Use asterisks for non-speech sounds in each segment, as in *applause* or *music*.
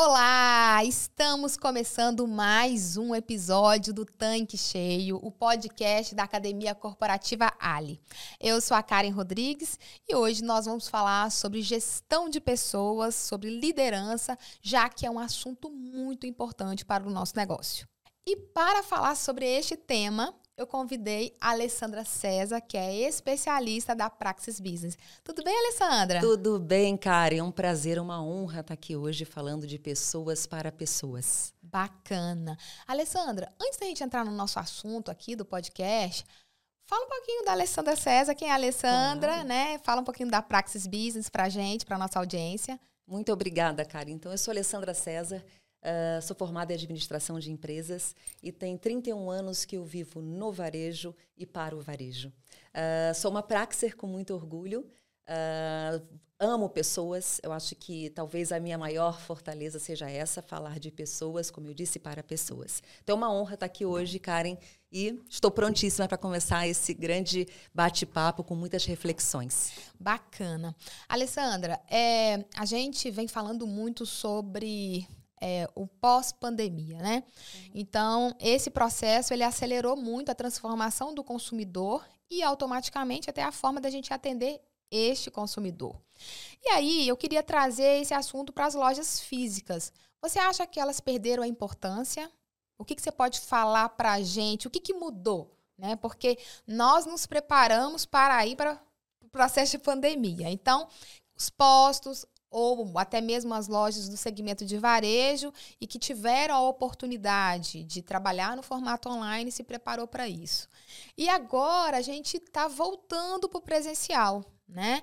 Olá! Estamos começando mais um episódio do Tanque Cheio, o podcast da Academia Corporativa Ali. Eu sou a Karen Rodrigues e hoje nós vamos falar sobre gestão de pessoas, sobre liderança, já que é um assunto muito importante para o nosso negócio. E para falar sobre este tema, eu convidei a Alessandra César, que é especialista da Praxis Business. Tudo bem, Alessandra? Tudo bem, Karen. É um prazer, uma honra estar aqui hoje falando de pessoas para pessoas. Bacana. Alessandra, antes da gente entrar no nosso assunto aqui do podcast, fala um pouquinho da Alessandra César, quem é a Alessandra, claro. né? Fala um pouquinho da Praxis Business para a gente, para nossa audiência. Muito obrigada, Karen. Então, eu sou Alessandra César, Uh, sou formada em administração de empresas e tem 31 anos que eu vivo no varejo e para o varejo. Uh, sou uma praxer com muito orgulho. Uh, amo pessoas. Eu acho que talvez a minha maior fortaleza seja essa, falar de pessoas, como eu disse, para pessoas. Então é uma honra estar aqui hoje, Karen, e estou prontíssima para começar esse grande bate-papo com muitas reflexões. Bacana. Alessandra, é, a gente vem falando muito sobre é, o pós-pandemia, né? Uhum. Então, esse processo ele acelerou muito a transformação do consumidor e automaticamente até a forma da gente atender este consumidor. E aí, eu queria trazer esse assunto para as lojas físicas. Você acha que elas perderam a importância? O que, que você pode falar para a gente? O que, que mudou? Né? Porque nós nos preparamos para ir para o processo de pandemia. Então, os postos, ou até mesmo as lojas do segmento de varejo e que tiveram a oportunidade de trabalhar no formato online se preparou para isso. E agora a gente está voltando para o presencial, né?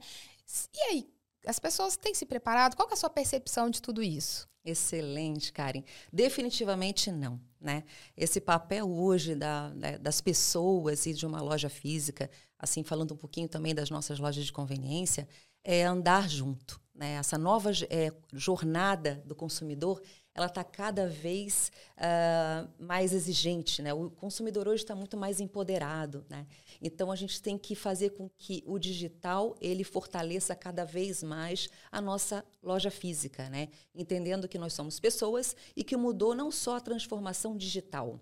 E aí, as pessoas têm se preparado? Qual é a sua percepção de tudo isso? Excelente, Karen. Definitivamente não. Né? Esse papel hoje da, né, das pessoas e de uma loja física, assim falando um pouquinho também das nossas lojas de conveniência, é andar junto. Né? Essa nova é, jornada do consumidor ela está cada vez uh, mais exigente. Né? O consumidor hoje está muito mais empoderado. Né? Então, a gente tem que fazer com que o digital ele fortaleça cada vez mais a nossa loja física, né? entendendo que nós somos pessoas e que mudou não só a transformação digital,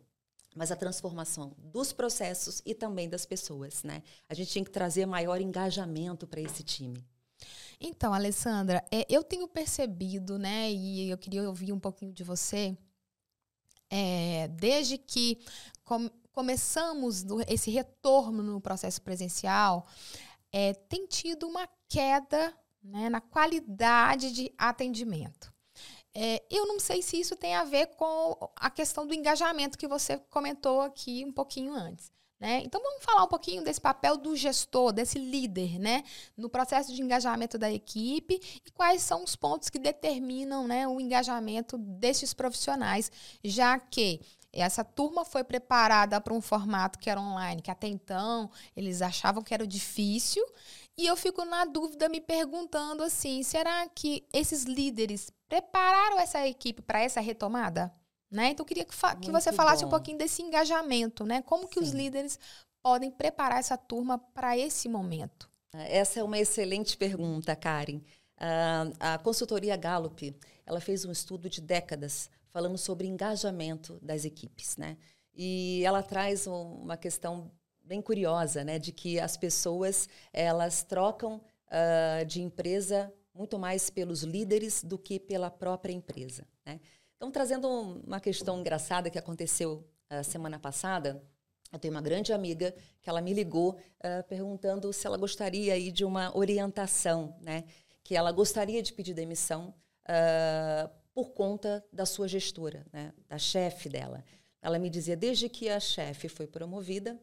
mas a transformação dos processos e também das pessoas. Né? A gente tinha que trazer maior engajamento para esse time. Então, Alessandra, é, eu tenho percebido, né, e eu queria ouvir um pouquinho de você, é, desde que com, começamos esse retorno no processo presencial, é, tem tido uma queda né, na qualidade de atendimento. É, eu não sei se isso tem a ver com a questão do engajamento que você comentou aqui um pouquinho antes. Né? Então vamos falar um pouquinho desse papel do gestor, desse líder, né? no processo de engajamento da equipe e quais são os pontos que determinam né, o engajamento desses profissionais, já que essa turma foi preparada para um formato que era online, que até então eles achavam que era difícil, e eu fico na dúvida me perguntando assim, será que esses líderes prepararam essa equipe para essa retomada? Né? Então, eu queria que, que você falasse bom. um pouquinho desse engajamento, né? Como que Sim. os líderes podem preparar essa turma para esse momento? Essa é uma excelente pergunta, Karen. Uh, a consultoria Gallup, ela fez um estudo de décadas falando sobre engajamento das equipes, né? E ela traz um, uma questão bem curiosa, né? De que as pessoas, elas trocam uh, de empresa muito mais pelos líderes do que pela própria empresa, né? Então, trazendo uma questão engraçada que aconteceu a uh, semana passada, eu tenho uma grande amiga que ela me ligou uh, perguntando se ela gostaria aí de uma orientação, né? Que ela gostaria de pedir demissão uh, por conta da sua gestora, né? Da chefe dela. Ela me dizia, desde que a chefe foi promovida,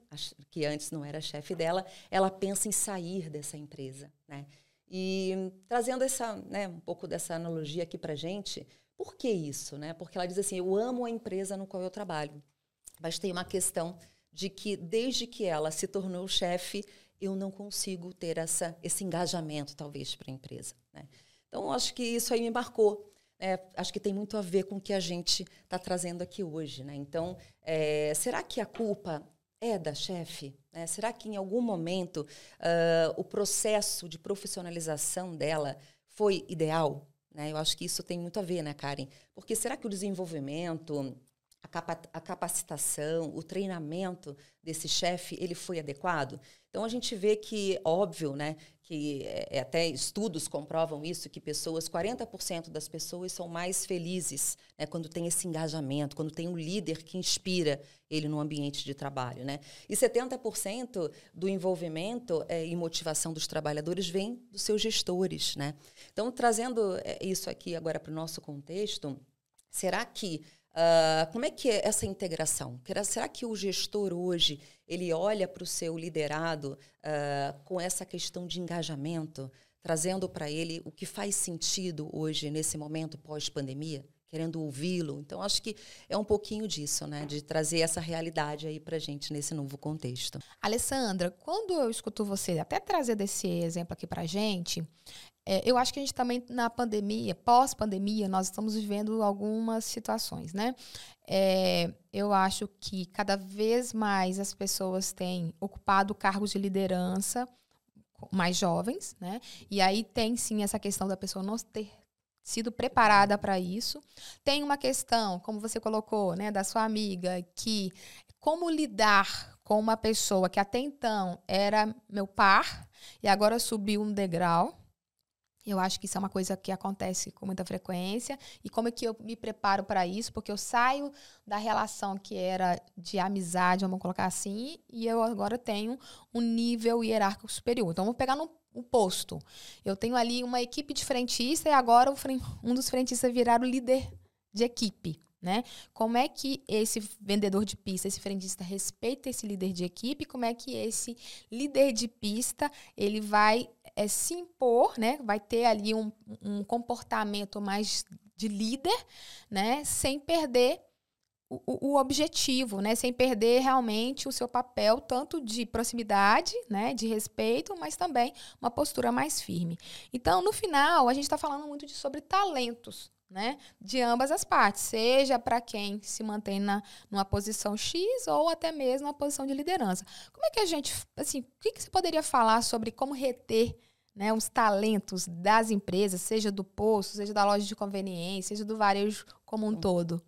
que antes não era chefe dela, ela pensa em sair dessa empresa, né? E trazendo essa, né, um pouco dessa analogia aqui para gente, por que isso? Né? Porque ela diz assim: eu amo a empresa no qual eu trabalho, mas tem uma questão de que desde que ela se tornou chefe, eu não consigo ter essa, esse engajamento, talvez, para a empresa. Né? Então, acho que isso aí me marcou. É, acho que tem muito a ver com o que a gente está trazendo aqui hoje. Né? Então, é, será que a culpa é da chefe? Né? Será que em algum momento uh, o processo de profissionalização dela foi ideal? Né? Eu acho que isso tem muito a ver, né, Karen? Porque será que o desenvolvimento, a, capa a capacitação, o treinamento desse chefe, ele foi adequado? Então a gente vê que, óbvio, né, que é, é até estudos comprovam isso, que pessoas, 40% das pessoas são mais felizes né, quando tem esse engajamento, quando tem um líder que inspira ele no ambiente de trabalho. Né? E 70% do envolvimento é, e motivação dos trabalhadores vem dos seus gestores. Né? Então, trazendo é, isso aqui agora para o nosso contexto, será que Uh, como é que é essa integração? Será que o gestor hoje ele olha para o seu liderado uh, com essa questão de engajamento, trazendo para ele o que faz sentido hoje nesse momento pós-pandemia, querendo ouvi-lo? Então acho que é um pouquinho disso, né, de trazer essa realidade aí para gente nesse novo contexto. Alessandra, quando eu escuto você até trazer desse exemplo aqui para gente, é, eu acho que a gente também, na pandemia, pós-pandemia, nós estamos vivendo algumas situações, né? É, eu acho que cada vez mais as pessoas têm ocupado cargos de liderança mais jovens, né? E aí tem sim essa questão da pessoa não ter sido preparada para isso. Tem uma questão, como você colocou, né, da sua amiga, que como lidar com uma pessoa que até então era meu par e agora subiu um degrau, eu acho que isso é uma coisa que acontece com muita frequência. E como é que eu me preparo para isso? Porque eu saio da relação que era de amizade, vamos colocar assim, e eu agora tenho um nível hierárquico superior. Então, vamos pegar no, no posto. Eu tenho ali uma equipe de frentista e agora um dos frentistas virar o líder de equipe. Né? Como é que esse vendedor de pista, esse frentista respeita esse líder de equipe? Como é que esse líder de pista ele vai é, se impor, né? Vai ter ali um, um comportamento mais de líder, né? Sem perder o, o, objetivo, né? Sem perder realmente o seu papel tanto de proximidade, né? De respeito, mas também uma postura mais firme. Então, no final, a gente está falando muito de, sobre talentos, né? De ambas as partes, seja para quem se mantém na numa posição X ou até mesmo na posição de liderança. Como é que a gente, assim, o que, que você poderia falar sobre como reter né, os talentos das empresas, seja do posto, seja da loja de conveniência, seja do varejo como um todo?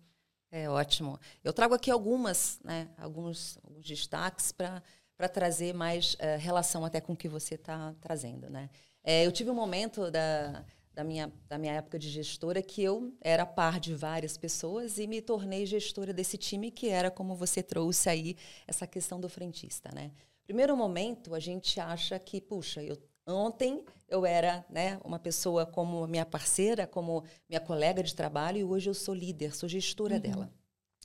É ótimo. Eu trago aqui algumas, né, alguns, alguns destaques para trazer mais uh, relação até com o que você está trazendo. Né? É, eu tive um momento da, da minha, da minha época de gestora que eu era par de várias pessoas e me tornei gestora desse time que era como você trouxe aí essa questão do frentista, né? Primeiro momento a gente acha que puxa, eu ontem eu era, né, uma pessoa como minha parceira, como minha colega de trabalho e hoje eu sou líder, sou gestora uhum. dela.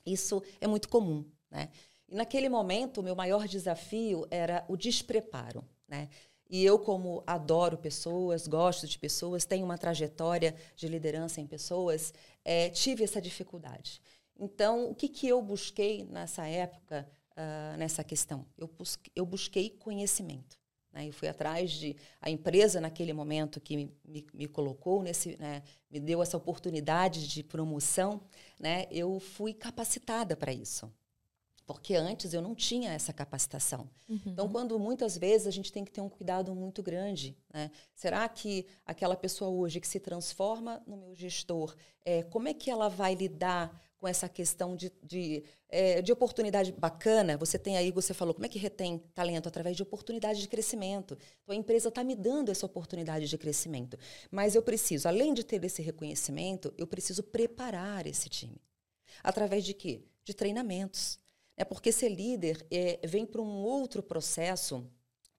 Isso é muito comum, né? E naquele momento o meu maior desafio era o despreparo, né? E eu, como adoro pessoas, gosto de pessoas, tenho uma trajetória de liderança em pessoas, é, tive essa dificuldade. Então, o que, que eu busquei nessa época, uh, nessa questão? Eu, busquei, eu busquei conhecimento. Né? Eu fui atrás de. A empresa, naquele momento, que me, me, me colocou, nesse, né, me deu essa oportunidade de promoção, né, eu fui capacitada para isso porque antes eu não tinha essa capacitação. Uhum. Então, quando muitas vezes a gente tem que ter um cuidado muito grande, né? Será que aquela pessoa hoje que se transforma no meu gestor, é, como é que ela vai lidar com essa questão de, de, é, de oportunidade bacana? Você tem aí, você falou, como é que retém talento? Através de oportunidade de crescimento. Então, a empresa está me dando essa oportunidade de crescimento. Mas eu preciso, além de ter esse reconhecimento, eu preciso preparar esse time. Através de quê? De treinamentos é porque ser líder é, vem para um outro processo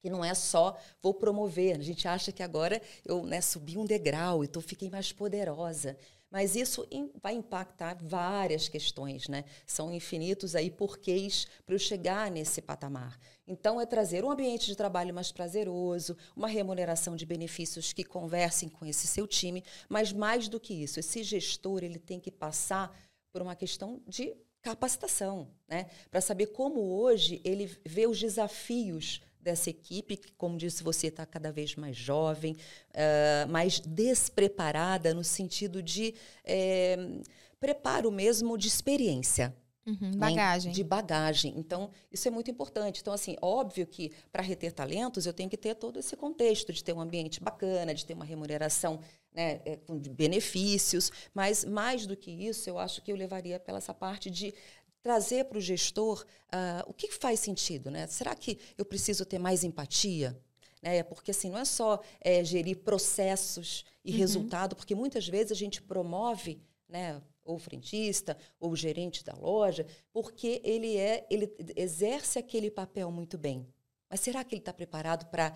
que não é só vou promover. A gente acha que agora eu né, subi um degrau, então fiquei mais poderosa. Mas isso vai impactar várias questões, né? São infinitos aí porquês para eu chegar nesse patamar. Então, é trazer um ambiente de trabalho mais prazeroso, uma remuneração de benefícios que conversem com esse seu time, mas mais do que isso, esse gestor ele tem que passar por uma questão de capacitação, né? Para saber como hoje ele vê os desafios dessa equipe, que, como disse você, está cada vez mais jovem, uh, mais despreparada no sentido de é, preparo mesmo de experiência. Uhum, bagagem. Né? De bagagem. Então, isso é muito importante. Então, assim, óbvio que para reter talentos, eu tenho que ter todo esse contexto de ter um ambiente bacana, de ter uma remuneração né, é, com benefícios, mas mais do que isso, eu acho que eu levaria pela essa parte de trazer para o gestor uh, o que faz sentido. Né? Será que eu preciso ter mais empatia? Né? Porque assim, não é só é, gerir processos e uhum. resultado, porque muitas vezes a gente promove né, ou o frentista, ou o gerente da loja, porque ele é, ele exerce aquele papel muito bem. Mas será que ele está preparado para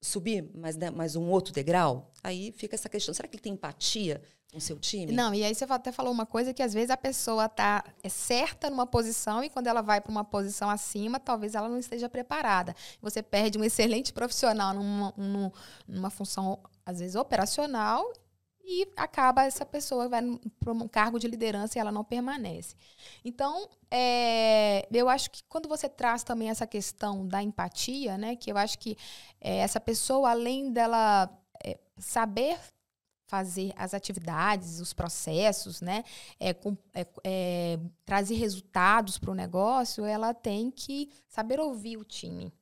subir mais, né, mais um outro degrau? Aí fica essa questão. Será que ele tem empatia com seu time? Não, e aí você até falou uma coisa que às vezes a pessoa está é certa numa posição e quando ela vai para uma posição acima, talvez ela não esteja preparada. Você perde um excelente profissional numa, numa função, às vezes, operacional e acaba essa pessoa vai para um cargo de liderança e ela não permanece. Então, é, eu acho que quando você traz também essa questão da empatia, né, que eu acho que é, essa pessoa, além dela é, saber fazer as atividades, os processos, né, é, com, é, é, trazer resultados para o negócio, ela tem que saber ouvir o time.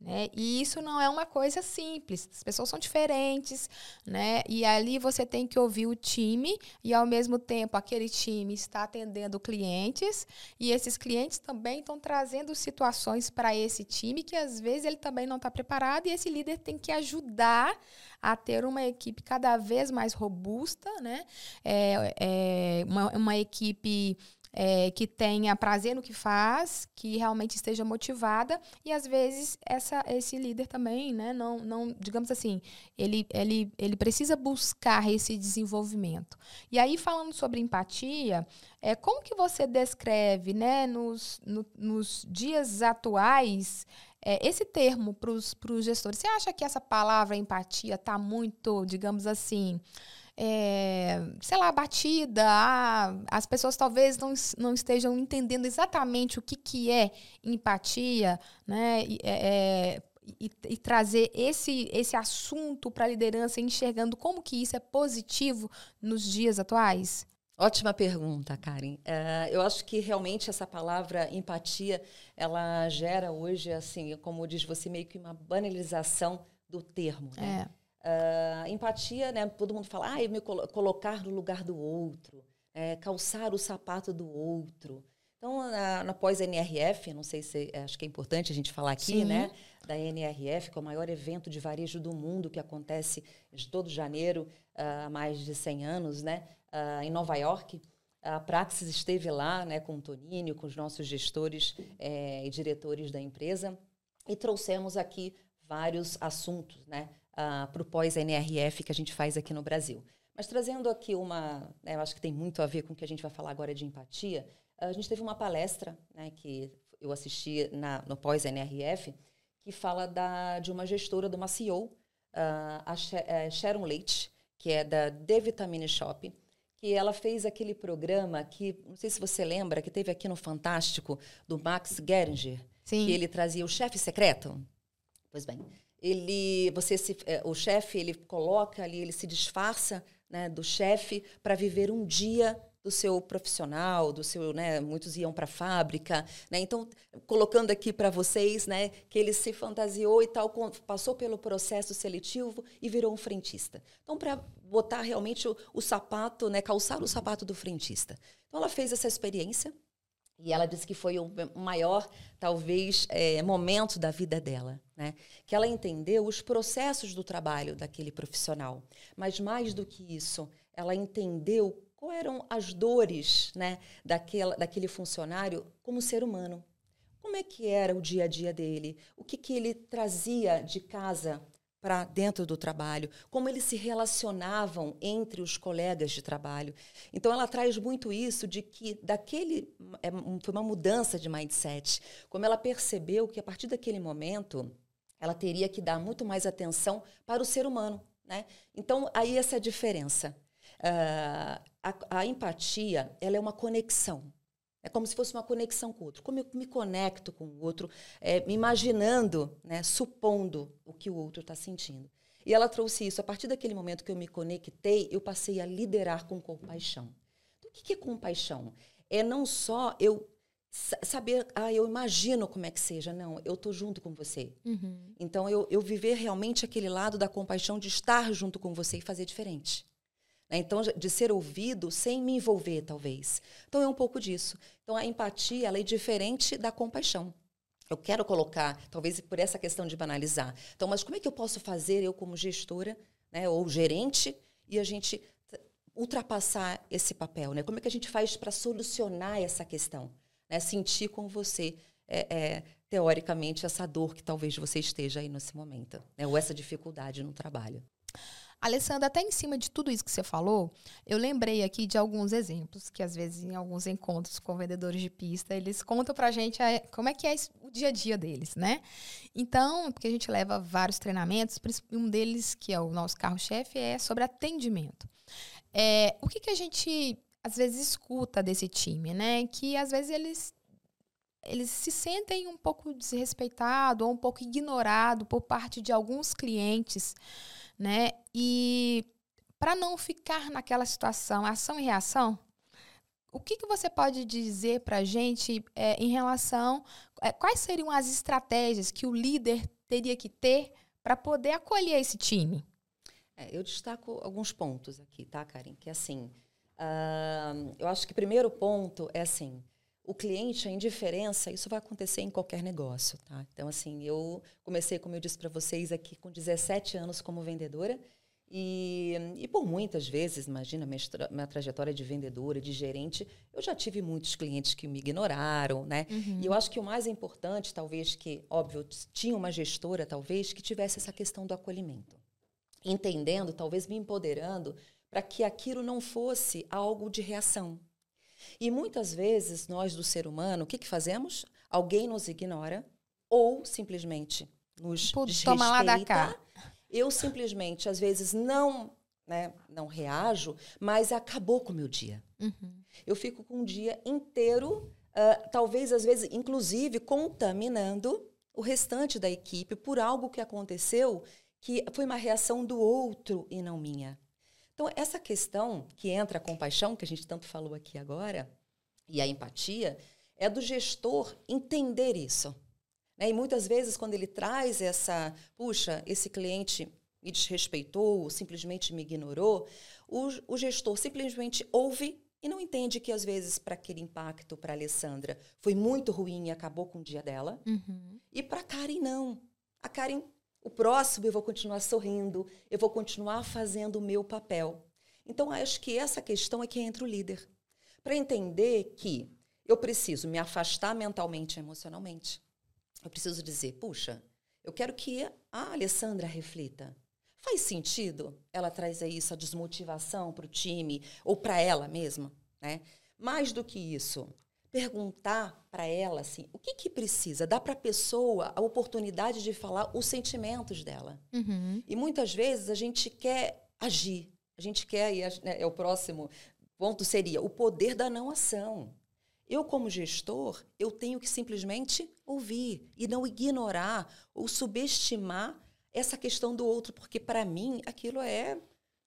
Né? E isso não é uma coisa simples. As pessoas são diferentes, né? E ali você tem que ouvir o time e ao mesmo tempo aquele time está atendendo clientes e esses clientes também estão trazendo situações para esse time que às vezes ele também não está preparado e esse líder tem que ajudar a ter uma equipe cada vez mais robusta, né? É, é uma, uma equipe é, que tenha prazer no que faz, que realmente esteja motivada e às vezes essa, esse líder também, né, não, não, digamos assim, ele, ele, ele precisa buscar esse desenvolvimento. E aí falando sobre empatia, é, como que você descreve, né, nos, no, nos dias atuais é, esse termo para os gestores? Você acha que essa palavra empatia está muito, digamos assim, é, sei lá, batida, ah, as pessoas talvez não, não estejam entendendo exatamente o que, que é empatia, né? E, é, é e, e, trazer esse, esse assunto para a liderança, enxergando como que isso é positivo nos dias atuais? Ótima pergunta, Karen. Uh, eu acho que realmente essa palavra empatia, ela gera hoje, assim, como diz você, meio que uma banalização do termo. Né? É. Uh, empatia, né? Todo mundo fala, ah, me colo colocar no lugar do outro, é, calçar o sapato do outro. Então, na, na pós-NRF, não sei se acho que é importante a gente falar aqui, Sim. né? Da NRF, que é o maior evento de varejo do mundo que acontece de todo janeiro uh, há mais de 100 anos, né? Uh, em Nova York. A Praxis esteve lá, né, com o Toninho, com os nossos gestores é, e diretores da empresa, e trouxemos aqui vários assuntos, né? Uh, para o pós-NRF que a gente faz aqui no Brasil. Mas trazendo aqui uma, né, eu acho que tem muito a ver com o que a gente vai falar agora de empatia, a gente teve uma palestra né, que eu assisti na, no pós-NRF, que fala da, de uma gestora, de uma CEO, uh, ah, a é, Sharon Leite, que é da The Vitamine Shop, que ela fez aquele programa que, não sei se você lembra, que teve aqui no Fantástico, do Max Geringer, Sim. que ele trazia o chefe secreto. Pois bem, ele você se, é, o chefe ele coloca ali ele se disfarça né, do chefe para viver um dia do seu profissional do seu né muitos iam para a fábrica né. Então colocando aqui para vocês né que ele se fantasiou e tal passou pelo processo seletivo e virou um frentista. Então para botar realmente o, o sapato né calçar o sapato do frentista. Então ela fez essa experiência e ela disse que foi o maior, talvez, é, momento da vida dela. Né? Que ela entendeu os processos do trabalho daquele profissional. Mas, mais do que isso, ela entendeu quais eram as dores né, daquela, daquele funcionário como ser humano. Como é que era o dia a dia dele? O que, que ele trazia de casa para dentro do trabalho, como eles se relacionavam entre os colegas de trabalho. Então ela traz muito isso de que daquele é, foi uma mudança de mindset, como ela percebeu que a partir daquele momento ela teria que dar muito mais atenção para o ser humano, né? Então aí essa é a diferença. Uh, a, a empatia ela é uma conexão é como se fosse uma conexão com o outro. Como eu me conecto com o outro, é, me imaginando, né, supondo o que o outro está sentindo. E ela trouxe isso. A partir daquele momento que eu me conectei, eu passei a liderar com compaixão. Então, o que é compaixão? É não só eu saber, ah, eu imagino como é que seja. Não, eu estou junto com você. Uhum. Então, eu, eu viver realmente aquele lado da compaixão de estar junto com você e fazer diferente. Né? Então, de ser ouvido sem me envolver, talvez. Então, é um pouco disso. Então, a empatia ela é diferente da compaixão. Eu quero colocar, talvez por essa questão de banalizar. Então, mas como é que eu posso fazer, eu como gestora, né, ou gerente, e a gente ultrapassar esse papel? Né? Como é que a gente faz para solucionar essa questão? Né? Sentir com você, é, é, teoricamente, essa dor que talvez você esteja aí nesse momento, né? ou essa dificuldade no trabalho. Alessandra, até em cima de tudo isso que você falou, eu lembrei aqui de alguns exemplos que às vezes em alguns encontros com vendedores de pista, eles contam pra gente como é que é o dia a dia deles, né? Então, porque a gente leva vários treinamentos, um deles, que é o nosso carro-chefe, é sobre atendimento. É, o que, que a gente às vezes escuta desse time, né? Que às vezes eles eles se sentem um pouco desrespeitados ou um pouco ignorados por parte de alguns clientes, né? E para não ficar naquela situação, ação e reação, o que, que você pode dizer para a gente é, em relação é, quais seriam as estratégias que o líder teria que ter para poder acolher esse time? É, eu destaco alguns pontos aqui, tá, Karen? Que assim, Uh, eu acho que o primeiro ponto é assim, o cliente, a indiferença, isso vai acontecer em qualquer negócio, tá? Então, assim, eu comecei, como eu disse para vocês aqui, com 17 anos como vendedora e, e por muitas vezes, imagina, minha, minha, trajetória de vendedora, de gerente, eu já tive muitos clientes que me ignoraram, né? Uhum. E eu acho que o mais importante, talvez, que, óbvio, tinha uma gestora, talvez, que tivesse essa questão do acolhimento. Entendendo, talvez me empoderando para que aquilo não fosse algo de reação. E muitas vezes nós do ser humano, o que, que fazemos? Alguém nos ignora ou simplesmente nos Pô. Toma lá da cá. Eu simplesmente, às vezes, não né, não reajo, mas acabou com o meu dia. Uhum. Eu fico com um dia inteiro, uh, talvez, às vezes, inclusive, contaminando o restante da equipe por algo que aconteceu que foi uma reação do outro e não minha. Então, essa questão que entra a compaixão, que a gente tanto falou aqui agora, e a empatia, é do gestor entender isso. Né? E muitas vezes, quando ele traz essa, puxa, esse cliente me desrespeitou, simplesmente me ignorou, o, o gestor simplesmente ouve e não entende que, às vezes, para aquele impacto para Alessandra foi muito ruim e acabou com o dia dela. Uhum. E para a Karen, não. A Karen o próximo eu vou continuar sorrindo, eu vou continuar fazendo o meu papel. Então, acho que essa questão é que entra o líder. Para entender que eu preciso me afastar mentalmente e emocionalmente. Eu preciso dizer, puxa, eu quero que a Alessandra reflita. Faz sentido ela trazer isso, a desmotivação para o time ou para ela mesma? Né? Mais do que isso, perguntar para ela assim, o que que precisa? Dá para a pessoa a oportunidade de falar os sentimentos dela. Uhum. E muitas vezes a gente quer agir, a gente quer e né, é o próximo ponto seria o poder da não ação. Eu como gestor, eu tenho que simplesmente ouvir e não ignorar ou subestimar essa questão do outro, porque para mim aquilo é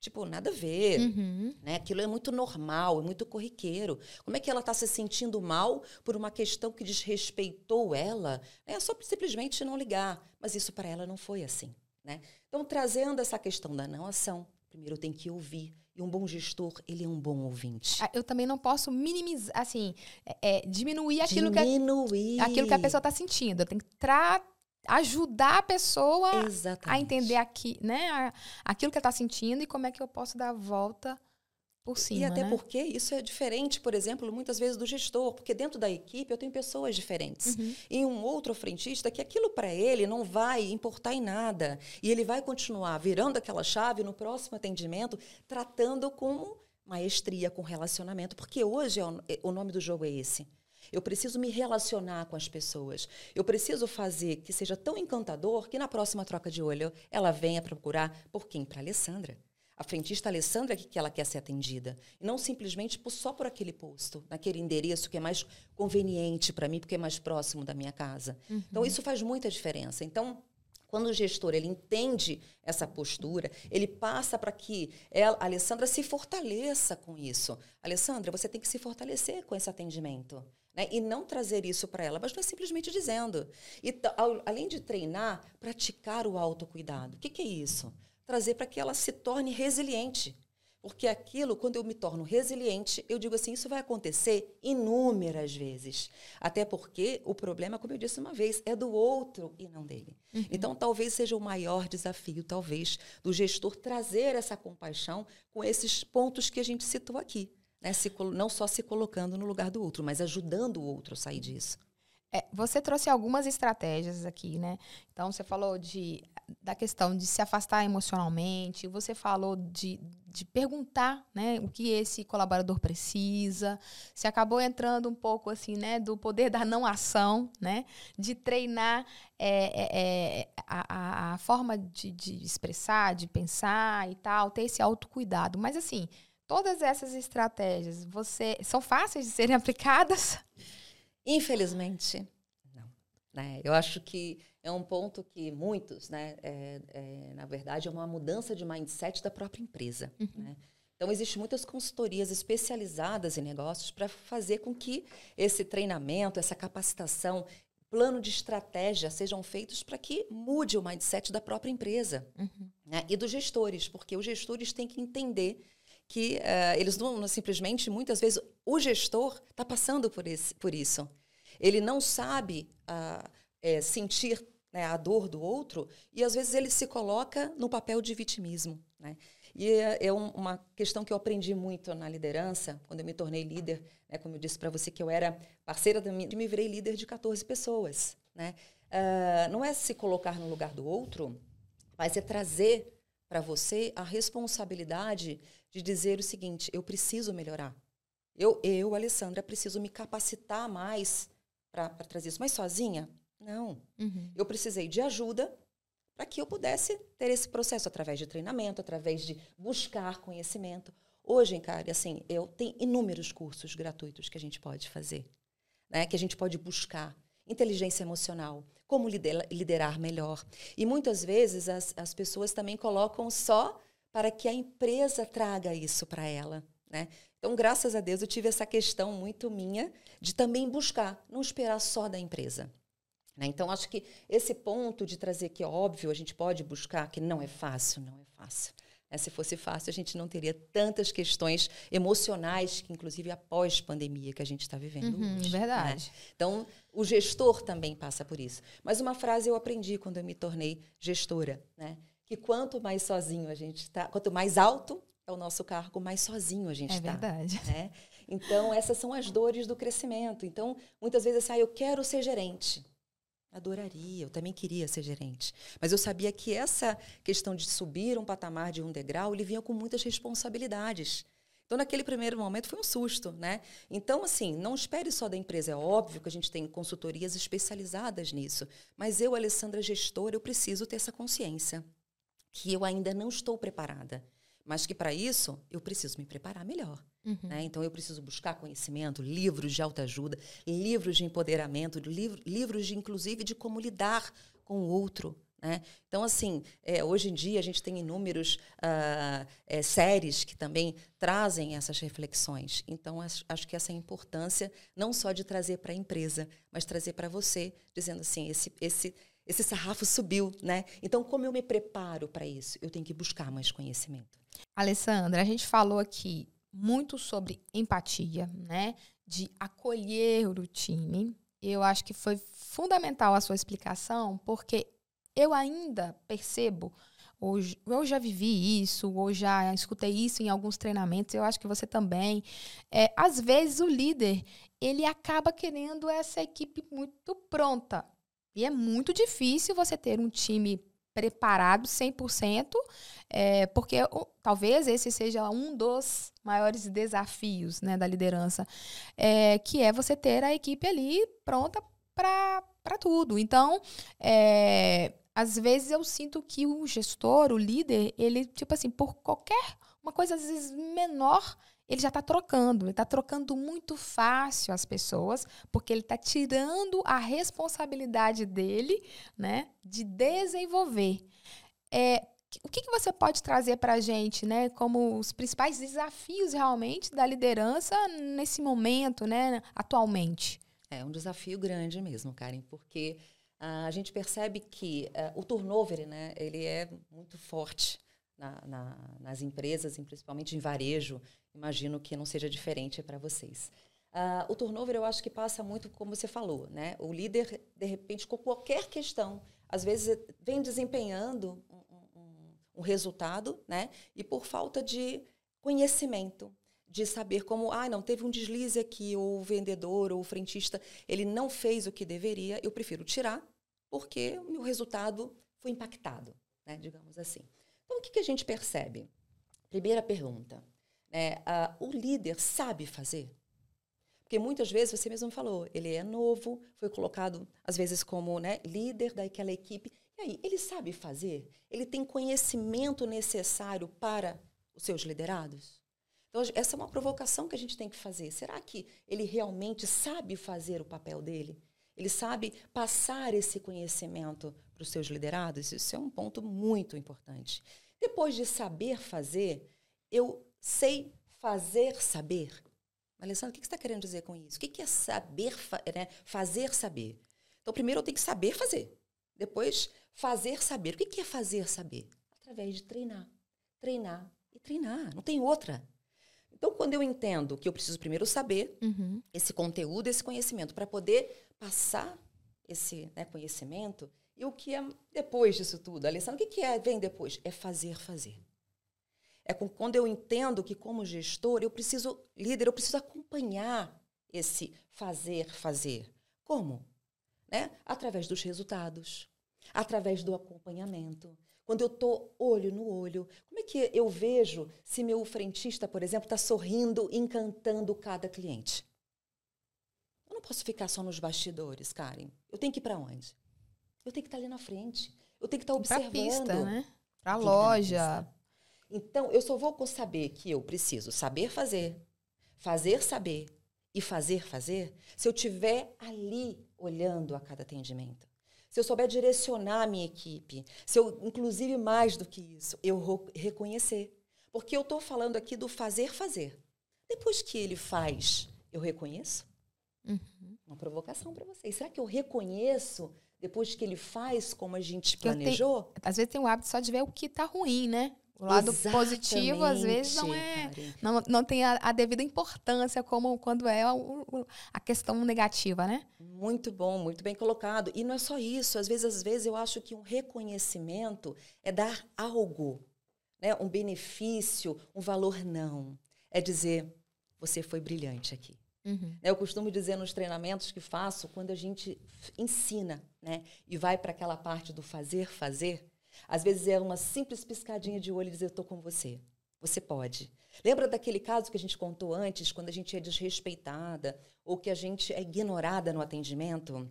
Tipo, nada a ver. Uhum. Né? Aquilo é muito normal, é muito corriqueiro. Como é que ela está se sentindo mal por uma questão que desrespeitou ela? É só simplesmente não ligar. Mas isso para ela não foi assim. Né? Então, trazendo essa questão da não ação, primeiro tem que ouvir. E um bom gestor, ele é um bom ouvinte. Ah, eu também não posso minimizar, assim, é, é, diminuir aquilo diminuir. que a, aquilo que a pessoa está sentindo. Eu tenho que tratar ajudar a pessoa Exatamente. a entender aqui, né, aquilo que ela está sentindo e como é que eu posso dar a volta por cima. E até né? porque isso é diferente, por exemplo, muitas vezes do gestor, porque dentro da equipe eu tenho pessoas diferentes. Uhum. E um outro frentista que aquilo para ele não vai importar em nada. E ele vai continuar virando aquela chave no próximo atendimento, tratando com maestria, com relacionamento, porque hoje é o nome do jogo é esse eu preciso me relacionar com as pessoas. Eu preciso fazer que seja tão encantador que na próxima troca de olho ela venha procurar por quem? Para Alessandra. A frentista Alessandra que, que ela quer ser atendida. E não simplesmente por, só por aquele posto, naquele endereço que é mais conveniente para mim, porque é mais próximo da minha casa. Uhum. Então, isso faz muita diferença. Então, quando o gestor ele entende essa postura, ele passa para que ela, a Alessandra se fortaleça com isso. Alessandra, você tem que se fortalecer com esse atendimento. Né? E não trazer isso para ela, mas não é simplesmente dizendo. E além de treinar, praticar o autocuidado. O que, que é isso? Trazer para que ela se torne resiliente. Porque aquilo, quando eu me torno resiliente, eu digo assim, isso vai acontecer inúmeras vezes. Até porque o problema, como eu disse uma vez, é do outro e não dele. Uhum. Então, talvez seja o maior desafio, talvez, do gestor trazer essa compaixão com esses pontos que a gente citou aqui. Né? Se, não só se colocando no lugar do outro, mas ajudando o outro a sair disso. É, você trouxe algumas estratégias aqui, né? Então, você falou de, da questão de se afastar emocionalmente, você falou de, de perguntar né, o que esse colaborador precisa, você acabou entrando um pouco assim, né, do poder da não ação, né? De treinar é, é, é a, a, forma de, de expressar, de pensar e tal, ter esse autocuidado. Mas assim, todas essas estratégias, você são fáceis de serem *laughs* aplicadas? Infelizmente, não. Né? Eu acho que é um ponto que muitos, né, é, é, na verdade, é uma mudança de mindset da própria empresa. Uhum. Né? Então, existem muitas consultorias especializadas em negócios para fazer com que esse treinamento, essa capacitação, plano de estratégia sejam feitos para que mude o mindset da própria empresa uhum. né? e dos gestores, porque os gestores têm que entender que uh, eles não, simplesmente, muitas vezes, o gestor está passando por, esse, por isso. Ele não sabe uh, é, sentir né, a dor do outro e, às vezes, ele se coloca no papel de vitimismo. Né? E é, é um, uma questão que eu aprendi muito na liderança, quando eu me tornei líder, né, como eu disse para você que eu era parceira da minha, me virei líder de 14 pessoas. Né? Uh, não é se colocar no lugar do outro, mas é trazer para você a responsabilidade de dizer o seguinte: eu preciso melhorar. Eu, eu Alessandra, preciso me capacitar mais para trazer isso. Mas sozinha? Não. Uhum. Eu precisei de ajuda para que eu pudesse ter esse processo através de treinamento, através de buscar conhecimento. Hoje, cara, assim, eu tenho inúmeros cursos gratuitos que a gente pode fazer, né? Que a gente pode buscar inteligência emocional, como liderar melhor. E muitas vezes as, as pessoas também colocam só para que a empresa traga isso para ela. Né? Então, graças a Deus, eu tive essa questão muito minha de também buscar, não esperar só da empresa. Né? Então, acho que esse ponto de trazer que, óbvio, a gente pode buscar, que não é fácil, não é fácil. Né? Se fosse fácil, a gente não teria tantas questões emocionais, que inclusive após pandemia que a gente está vivendo uhum, hoje. Né? Verdade. Né? Então, o gestor também passa por isso. Mas uma frase eu aprendi quando eu me tornei gestora, né? Que quanto mais sozinho a gente está, quanto mais alto é o nosso cargo, mais sozinho a gente está. É tá, verdade. Né? Então, essas são as dores do crescimento. Então, muitas vezes, assim, ah, eu quero ser gerente. Adoraria, eu também queria ser gerente. Mas eu sabia que essa questão de subir um patamar de um degrau, ele vinha com muitas responsabilidades. Então, naquele primeiro momento, foi um susto, né? Então, assim, não espere só da empresa. É óbvio que a gente tem consultorias especializadas nisso. Mas eu, Alessandra, gestora, eu preciso ter essa consciência que eu ainda não estou preparada. Mas que, para isso, eu preciso me preparar melhor. Uhum. Né? Então, eu preciso buscar conhecimento, livros de autoajuda, livros de empoderamento, livro, livros, de, inclusive, de como lidar com o outro. Né? Então, assim, é, hoje em dia a gente tem inúmeros uh, é, séries que também trazem essas reflexões. Então, acho, acho que essa é a importância não só de trazer para a empresa, mas trazer para você, dizendo assim, esse, esse, esse sarrafo subiu, né? Então, como eu me preparo para isso? Eu tenho que buscar mais conhecimento. Alessandra, a gente falou aqui muito sobre empatia, né? De acolher o time. Eu acho que foi fundamental a sua explicação, porque eu ainda percebo, hoje, eu já vivi isso, ou já escutei isso em alguns treinamentos, eu acho que você também. É, às vezes o líder, ele acaba querendo essa equipe muito pronta. E é muito difícil você ter um time preparado 100%, é, porque talvez esse seja um dos maiores desafios né, da liderança, é, que é você ter a equipe ali pronta para tudo. Então, é, às vezes eu sinto que o gestor, o líder, ele, tipo assim, por qualquer uma coisa às vezes menor, ele já está trocando. Ele está trocando muito fácil as pessoas, porque ele está tirando a responsabilidade dele, né, de desenvolver. É, o que, que você pode trazer para a gente, né, como os principais desafios realmente da liderança nesse momento, né, atualmente? É um desafio grande mesmo, Karen, porque a gente percebe que uh, o turnover, né, ele é muito forte na, na, nas empresas, principalmente em varejo. Imagino que não seja diferente para vocês. Uh, o turnover, eu acho que passa muito como você falou, né? O líder, de repente, com qualquer questão, às vezes vem desempenhando um, um, um resultado, né? E por falta de conhecimento, de saber como, ah, não, teve um deslize aqui, ou o vendedor ou o frentista, ele não fez o que deveria, eu prefiro tirar, porque o meu resultado foi impactado, né? Digamos assim. Então, o que, que a gente percebe? Primeira pergunta, né? Uh, o líder sabe fazer? Porque muitas vezes, você mesmo falou, ele é novo, foi colocado, às vezes, como né, líder daquela equipe. E aí, ele sabe fazer? Ele tem conhecimento necessário para os seus liderados? Então, essa é uma provocação que a gente tem que fazer. Será que ele realmente sabe fazer o papel dele? Ele sabe passar esse conhecimento para os seus liderados? Isso é um ponto muito importante. Depois de saber fazer, eu sei fazer saber. Alessandra, o que você está querendo dizer com isso? O que é saber, né? fazer saber? Então, primeiro eu tenho que saber fazer. Depois, fazer saber. O que é fazer saber? Através de treinar. Treinar e treinar. Não tem outra. Então, quando eu entendo que eu preciso primeiro saber uhum. esse conteúdo, esse conhecimento, para poder passar esse né, conhecimento, e o que é depois disso tudo? Alessandra, o que é vem depois? É fazer fazer. É quando eu entendo que, como gestor, eu preciso, líder, eu preciso acompanhar esse fazer, fazer. Como? Né? Através dos resultados, através do acompanhamento. Quando eu estou olho no olho, como é que eu vejo se meu frentista, por exemplo, está sorrindo, encantando cada cliente? Eu não posso ficar só nos bastidores, Karen. Eu tenho que ir para onde? Eu tenho que estar ali na frente. Eu tenho que estar observando. Para pista, né? Para loja, então, eu só vou saber que eu preciso saber fazer, fazer saber e fazer fazer se eu tiver ali olhando a cada atendimento. Se eu souber direcionar a minha equipe, se eu, inclusive mais do que isso, eu reconhecer. Porque eu estou falando aqui do fazer fazer. Depois que ele faz, eu reconheço? Uhum. Uma provocação para vocês. Será que eu reconheço depois que ele faz como a gente planejou? Tenho, às vezes tem o hábito só de ver o que está ruim, né? O lado Exatamente, positivo, às vezes, não é. Não, não tem a, a, devida importância como quando é a, a, questão negativa, né? Muito bom, muito bem colocado. E não é só isso. Às vezes, às vezes, eu acho que um reconhecimento é dar algo, né? um benefício, um valor não. É dizer, você foi brilhante aqui. Uhum. Eu costumo dizer nos treinamentos que faço, quando a gente ensina né? e vai para aquela parte do fazer, fazer às vezes é uma simples piscadinha de olho e dizer: Eu estou com você. Você pode. Lembra daquele caso que a gente contou antes, quando a gente é desrespeitada ou que a gente é ignorada no atendimento?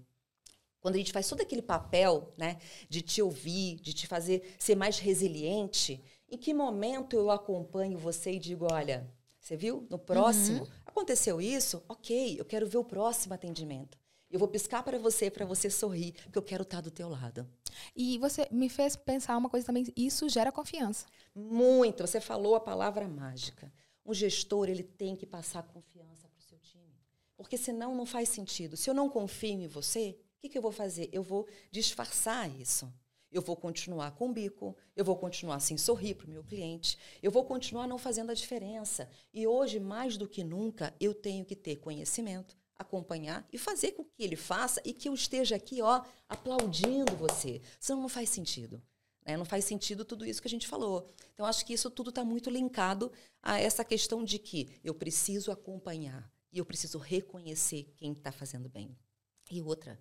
Quando a gente faz todo aquele papel né, de te ouvir, de te fazer ser mais resiliente, em que momento eu acompanho você e digo: olha, você viu? No próximo, uhum. Aconteceu isso? Ok, eu quero ver o próximo atendimento. Eu vou piscar para você, para você sorrir, porque eu quero estar do teu lado. E você me fez pensar uma coisa também, isso gera confiança. Muito. Você falou a palavra mágica. Um gestor, ele tem que passar confiança para o seu time. Porque senão não faz sentido. Se eu não confio em você, o que, que eu vou fazer? Eu vou disfarçar isso. Eu vou continuar com o bico, eu vou continuar sem sorrir para o meu cliente, eu vou continuar não fazendo a diferença. E hoje, mais do que nunca, eu tenho que ter conhecimento, acompanhar e fazer com que ele faça e que eu esteja aqui, ó, aplaudindo você. Senão não faz sentido. Né? Não faz sentido tudo isso que a gente falou. Então, acho que isso tudo está muito linkado a essa questão de que eu preciso acompanhar e eu preciso reconhecer quem está fazendo bem. E outra,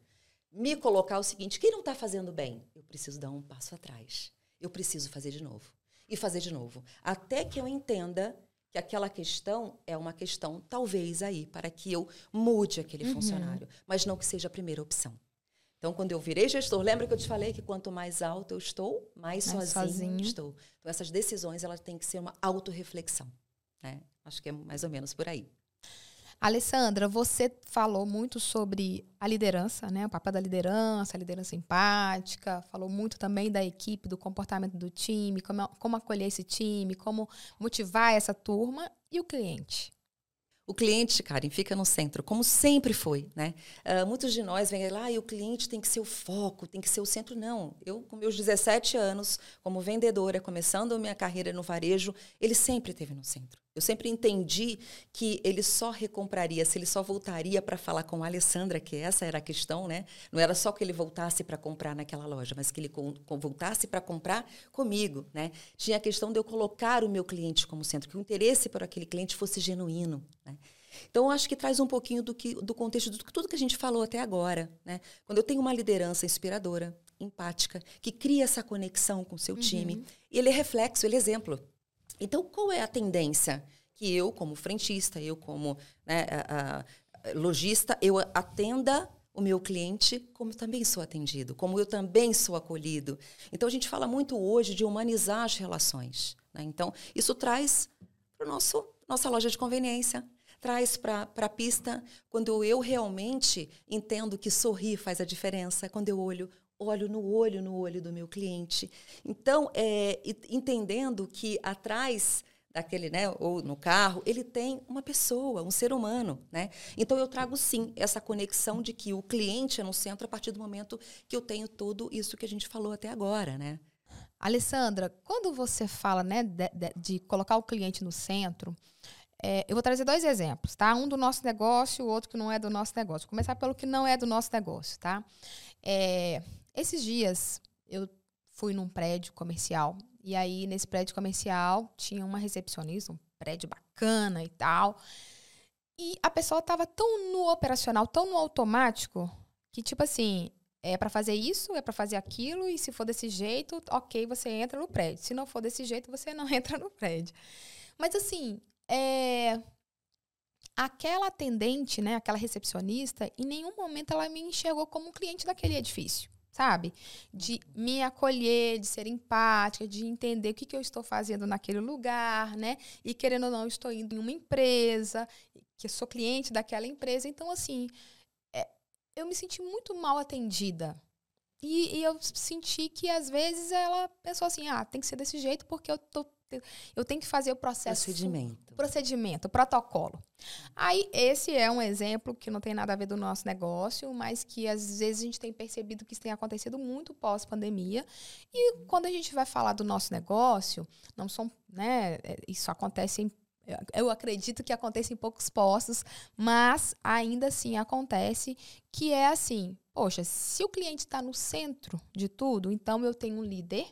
me colocar o seguinte: quem não está fazendo bem, eu preciso dar um passo atrás. Eu preciso fazer de novo. E fazer de novo. Até que eu entenda que aquela questão é uma questão, talvez, aí, para que eu mude aquele uhum. funcionário, mas não que seja a primeira opção. Então, quando eu virei gestor, lembra que eu te falei que quanto mais alto eu estou, mais, mais sozinho, estou. Então, essas decisões elas têm que ser uma autorreflexão. Né? Acho que é mais ou menos por aí. Alessandra, você falou muito sobre a liderança, né? O papel da liderança, a liderança empática, falou muito também da equipe, do comportamento do time, como, como acolher esse time, como motivar essa turma e o cliente. O cliente, Karen, fica no centro, como sempre foi, né? Uh, muitos de nós vêm lá, e o cliente tem que ser o foco, tem que ser o centro. Não, eu com meus 17 anos, como vendedora, começando a minha carreira no varejo, ele sempre esteve no centro. Eu sempre entendi que ele só recompraria, se ele só voltaria para falar com a Alessandra, que essa era a questão, né? Não era só que ele voltasse para comprar naquela loja, mas que ele voltasse para comprar comigo, né? Tinha a questão de eu colocar o meu cliente como centro, que o interesse por aquele cliente fosse genuíno, né? Então, eu acho que traz um pouquinho do, que, do contexto de tudo que a gente falou até agora. Né? Quando eu tenho uma liderança inspiradora, empática, que cria essa conexão com o seu uhum. time, ele é reflexo, ele é exemplo. Então, qual é a tendência? Que eu, como frentista, eu como né, lojista, eu atenda o meu cliente como também sou atendido, como eu também sou acolhido. Então, a gente fala muito hoje de humanizar as relações. Né? Então, isso traz para nosso nossa loja de conveniência, traz para a pista quando eu realmente entendo que sorrir faz a diferença, quando eu olho olho no olho no olho do meu cliente. Então, é, entendendo que atrás daquele, né, ou no carro, ele tem uma pessoa, um ser humano, né? Então eu trago sim essa conexão de que o cliente é no centro a partir do momento que eu tenho tudo isso que a gente falou até agora, né? Alessandra, quando você fala, né, de, de, colocar o cliente no centro, é, eu vou trazer dois exemplos, tá? Um do nosso negócio, o outro que não é do nosso negócio. Vou começar pelo que não é do nosso negócio, tá? É, esses dias eu fui num prédio comercial e aí nesse prédio comercial tinha uma recepcionista, um prédio bacana e tal. E a pessoa tava tão no operacional, tão no automático, que tipo assim, é para fazer isso, é para fazer aquilo, e se for desse jeito, ok, você entra no prédio. Se não for desse jeito, você não *laughs* entra no prédio. Mas assim, é... aquela atendente, né, aquela recepcionista, em nenhum momento ela me enxergou como um cliente daquele edifício sabe? De me acolher, de ser empática, de entender o que, que eu estou fazendo naquele lugar, né? E querendo ou não, estou indo em uma empresa, que eu sou cliente daquela empresa. Então, assim, é, eu me senti muito mal atendida. E, e, eu senti que, às vezes, ela pensou assim, ah, tem que ser desse jeito porque eu tô eu tenho que fazer o processo. Procedimento. Procedimento, protocolo. Aí, esse é um exemplo que não tem nada a ver do nosso negócio, mas que às vezes a gente tem percebido que isso tem acontecido muito pós-pandemia. E quando a gente vai falar do nosso negócio, não são, né, é, isso acontece em eu acredito que acontece em poucos postos, mas ainda assim acontece que é assim, poxa, se o cliente está no centro de tudo, então eu tenho um líder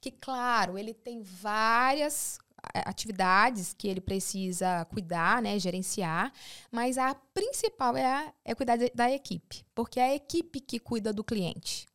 que, claro, ele tem várias eh, atividades que ele precisa cuidar, né, gerenciar, mas a principal é, a, é cuidar da equipe, porque é a equipe que cuida do cliente.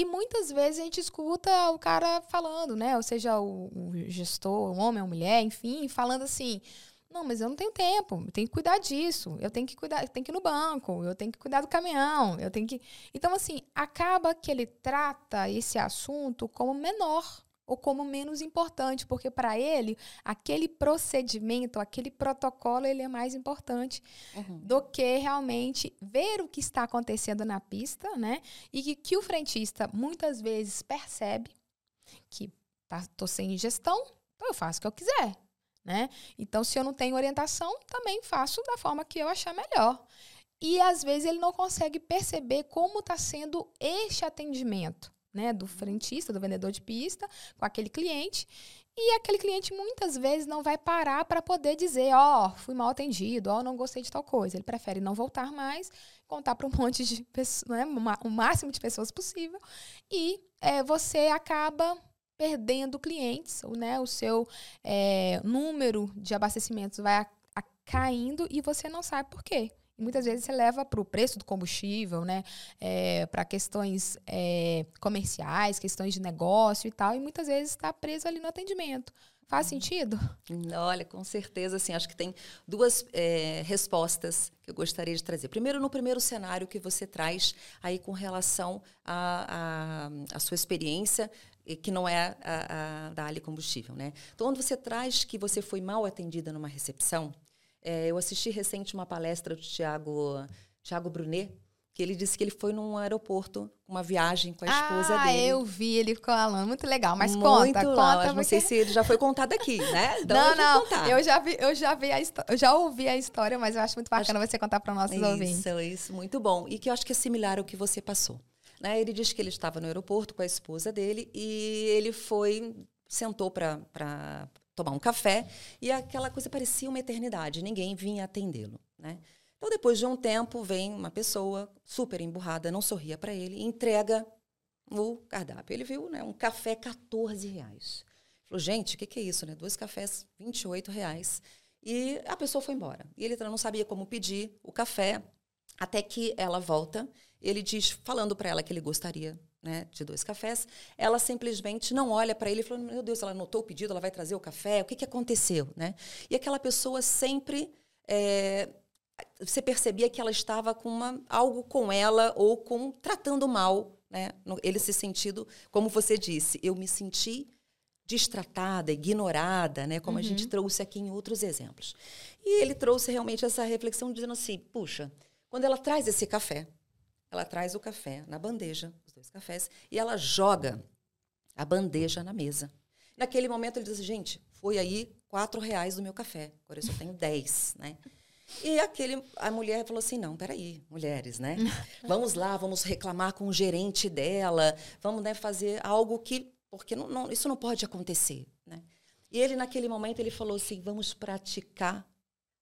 E muitas vezes a gente escuta o cara falando, né? Ou seja, o, o gestor, um homem, uma mulher, enfim, falando assim: não, mas eu não tenho tempo, eu tenho que cuidar disso, eu tenho que cuidar, eu tenho que ir no banco, eu tenho que cuidar do caminhão, eu tenho que. Então, assim, acaba que ele trata esse assunto como menor ou como menos importante, porque para ele aquele procedimento, aquele protocolo, ele é mais importante uhum. do que realmente ver o que está acontecendo na pista, né? E que, que o frentista muitas vezes percebe que tá, tô sem gestão, então eu faço o que eu quiser, né? Então, se eu não tenho orientação, também faço da forma que eu achar melhor. E às vezes ele não consegue perceber como está sendo este atendimento né, do frentista, do vendedor de pista, com aquele cliente. E aquele cliente muitas vezes não vai parar para poder dizer, ó, oh, fui mal atendido, ó, oh, não gostei de tal coisa. Ele prefere não voltar mais, contar para um *laughs* monte de pessoas, né, o máximo de pessoas possível. E é, você acaba perdendo clientes, né, o seu é, número de abastecimentos vai a, a, caindo e você não sabe por quê muitas vezes você leva para o preço do combustível, né? É, para questões é, comerciais, questões de negócio e tal, e muitas vezes está preso ali no atendimento. Faz uhum. sentido? Olha, com certeza, assim, acho que tem duas é, respostas que eu gostaria de trazer. Primeiro, no primeiro cenário que você traz aí com relação à a, a, a, sua experiência que não é a, a, da Ali Combustível, né? Então, quando você traz que você foi mal atendida numa recepção, é, eu assisti recente uma palestra do Tiago Tiago Brunet, que ele disse que ele foi num aeroporto, uma viagem com a esposa ah, dele. Ah, eu vi ele falando, muito legal. Mas muito conta, lá. conta. Não porque... sei se ele já foi contado aqui, né? *laughs* Então, não, não. Contar. Eu já vi, eu já vi a eu já ouvi a história, mas eu acho muito bacana acho... você contar para nossos isso, ouvintes. Isso, isso, muito bom. E que eu acho que é similar ao que você passou. Né? Ele disse que ele estava no aeroporto com a esposa dele e ele foi, sentou para tomar um café e aquela coisa parecia uma eternidade, ninguém vinha atendê-lo, né? Então, depois de um tempo, vem uma pessoa super emburrada, não sorria para ele, entrega o cardápio. Ele viu né, um café 14 reais. Falou, gente, o que, que, é isso? Né? Dois cafés, 28 reais. E a pessoa foi embora. E ele não sabia como pedir o café, até que ela volta. Ele diz, falando para ela que ele gostaria né, de dois cafés, ela simplesmente não olha para ele e fala: Meu Deus, ela anotou o pedido, ela vai trazer o café, o que, que aconteceu? Né? E aquela pessoa sempre é, você percebia que ela estava com uma, algo com ela ou com tratando mal, né? Ele se sentido, como você disse, eu me senti destratada, ignorada, né? Como uhum. a gente uhum. trouxe aqui em outros exemplos. E ele trouxe realmente essa reflexão dizendo assim, puxa, quando ela traz esse café, ela traz o café na bandeja, dois cafés, e ela joga a bandeja na mesa. Naquele momento ele diz assim, gente, foi aí quatro reais do meu café, agora eu só tenho dez, né? E aquele, a mulher falou assim: não, peraí, mulheres, né? *laughs* Vamos lá, vamos reclamar com o gerente dela, vamos né, fazer algo que. Porque não, não, isso não pode acontecer. Né? E ele, naquele momento, ele falou assim: vamos praticar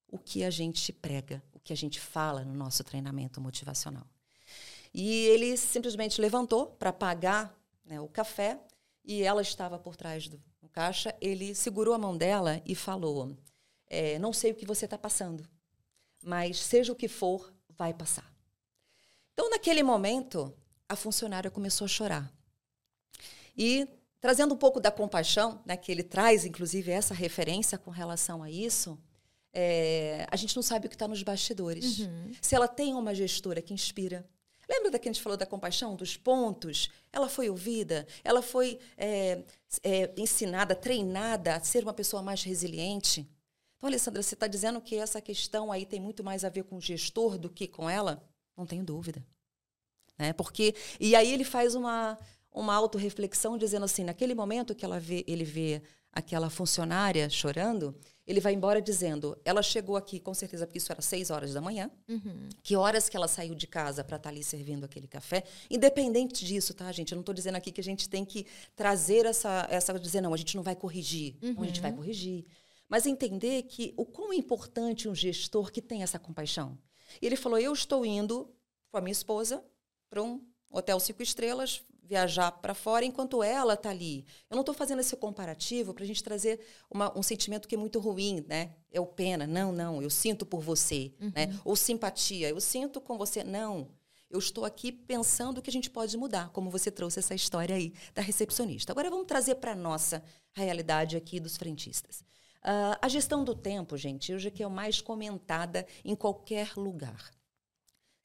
o que a gente prega, o que a gente fala no nosso treinamento motivacional. E ele simplesmente levantou para pagar né, o café e ela estava por trás do caixa. Ele segurou a mão dela e falou: é, Não sei o que você está passando mas seja o que for, vai passar. Então, naquele momento, a funcionária começou a chorar. E trazendo um pouco da compaixão, né, que ele traz, inclusive, essa referência com relação a isso, é, a gente não sabe o que está nos bastidores. Uhum. Se ela tem uma gestora que inspira. Lembra da que a gente falou da compaixão, dos pontos? Ela foi ouvida, ela foi é, é, ensinada, treinada a ser uma pessoa mais resiliente. Então, Alessandra, você está dizendo que essa questão aí tem muito mais a ver com o gestor do que com ela? Não tenho dúvida. Né? Porque, e aí ele faz uma, uma autorreflexão dizendo assim, naquele momento que ela vê, ele vê aquela funcionária chorando, ele vai embora dizendo, ela chegou aqui com certeza porque isso era seis horas da manhã, uhum. que horas que ela saiu de casa para estar tá ali servindo aquele café, independente disso, tá, gente? Eu não estou dizendo aqui que a gente tem que trazer essa, essa dizer não, a gente não vai corrigir, uhum. não, a gente vai uhum. corrigir. Mas entender que o quão é importante um gestor que tem essa compaixão. E ele falou: Eu estou indo com a minha esposa para um hotel cinco estrelas, viajar para fora, enquanto ela está ali. Eu não estou fazendo esse comparativo para a gente trazer uma, um sentimento que é muito ruim, né? É o pena. Não, não, eu sinto por você. Uhum. Né? Ou simpatia, eu sinto com você. Não. Eu estou aqui pensando que a gente pode mudar, como você trouxe essa história aí da recepcionista. Agora vamos trazer para a nossa realidade aqui dos frentistas. Uh, a gestão do tempo, gente, hoje é que é o mais comentada em qualquer lugar.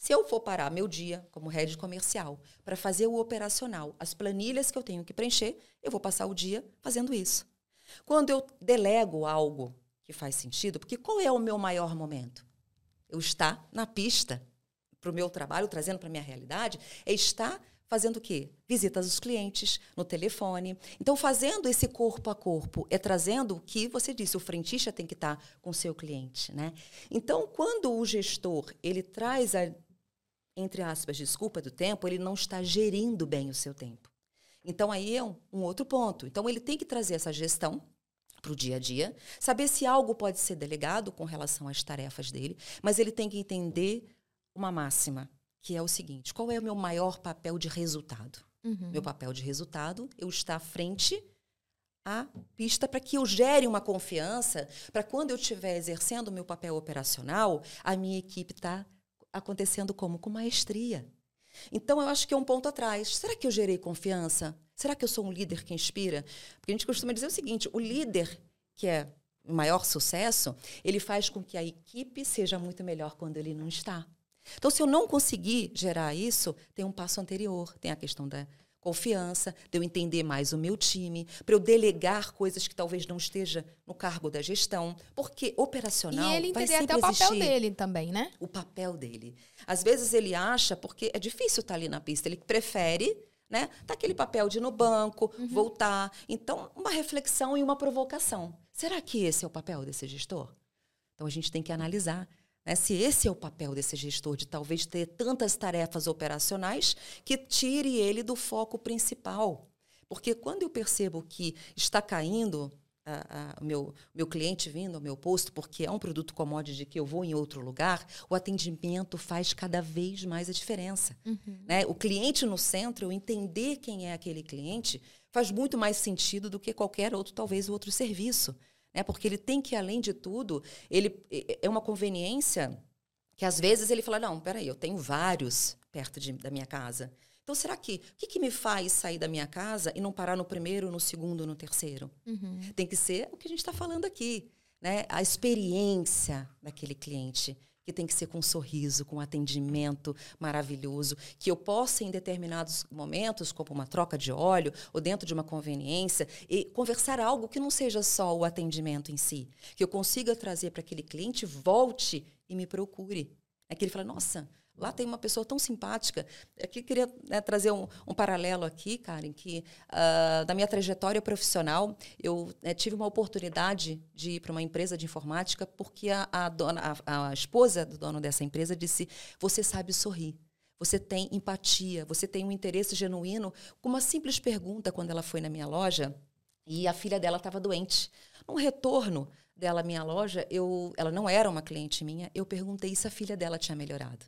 Se eu for parar meu dia como head comercial para fazer o operacional, as planilhas que eu tenho que preencher, eu vou passar o dia fazendo isso. Quando eu delego algo que faz sentido, porque qual é o meu maior momento? Eu estar na pista para o meu trabalho, trazendo para a minha realidade, é estar fazendo o quê? Visitas aos clientes, no telefone. Então, fazendo esse corpo a corpo, é trazendo o que você disse, o frentista tem que estar com o seu cliente, né? Então, quando o gestor, ele traz a, entre aspas, desculpa do tempo, ele não está gerindo bem o seu tempo. Então, aí é um, um outro ponto. Então, ele tem que trazer essa gestão para o dia a dia, saber se algo pode ser delegado com relação às tarefas dele, mas ele tem que entender uma máxima que é o seguinte: qual é o meu maior papel de resultado? Uhum. Meu papel de resultado, eu estar à frente à pista para que eu gere uma confiança, para quando eu estiver exercendo o meu papel operacional, a minha equipe está acontecendo como? Com maestria. Então, eu acho que é um ponto atrás. Será que eu gerei confiança? Será que eu sou um líder que inspira? Porque a gente costuma dizer o seguinte: o líder que é o maior sucesso, ele faz com que a equipe seja muito melhor quando ele não está. Então, se eu não conseguir gerar isso, tem um passo anterior, tem a questão da confiança, de eu entender mais o meu time, para eu delegar coisas que talvez não esteja no cargo da gestão, porque operacional e ele vai entender até o papel existir dele também, né? o papel dele. Às vezes ele acha, porque é difícil estar ali na pista, ele prefere né? Tá aquele papel de ir no banco, Uhum. voltar. Então, uma reflexão e uma provocação. Será que esse é o papel desse gestor? Então, a gente tem que analisar né, se esse é o papel desse gestor, de talvez ter tantas tarefas operacionais que tire ele do foco principal. Porque quando eu percebo que está caindo a- a- o meu, meu cliente vindo ao meu posto, porque é um produto commodity que eu vou em outro lugar, o atendimento faz cada vez mais a diferença. Né? O cliente no centro, eu entender quem é aquele cliente, faz muito mais sentido do que qualquer outro, talvez, outro serviço. Né? Porque ele tem que, além de tudo, ele é- uma conveniência que às vezes ele fala, não, peraí, eu tenho vários perto de- da minha casa. Então, será que o que, que me faz sair da minha casa e não parar no primeiro, no segundo, no terceiro? Uhum. Tem que ser o que a gente está falando aqui, né? A experiência daquele cliente que tem que ser com um sorriso, com um atendimento maravilhoso, que eu possa em determinados momentos, como uma troca de óleo ou dentro de uma conveniência, e conversar algo que não seja só o atendimento em si, que eu consiga trazer para aquele cliente volte e me procure. É que ele fala, nossa, Lá tem uma pessoa tão simpática. Aqui queria né, trazer um, um, paralelo aqui, Karen, que uh, da minha trajetória profissional, eu né, tive uma oportunidade de ir para uma empresa de informática porque a, a, dona, a, a esposa do dono dessa empresa disse: você sabe sorrir. Você tem empatia, você tem um interesse genuíno. Com uma simples pergunta, quando ela foi na minha loja e a filha dela estava doente. No retorno dela à minha loja, eu, ela não era uma cliente minha, eu perguntei se a filha dela tinha melhorado.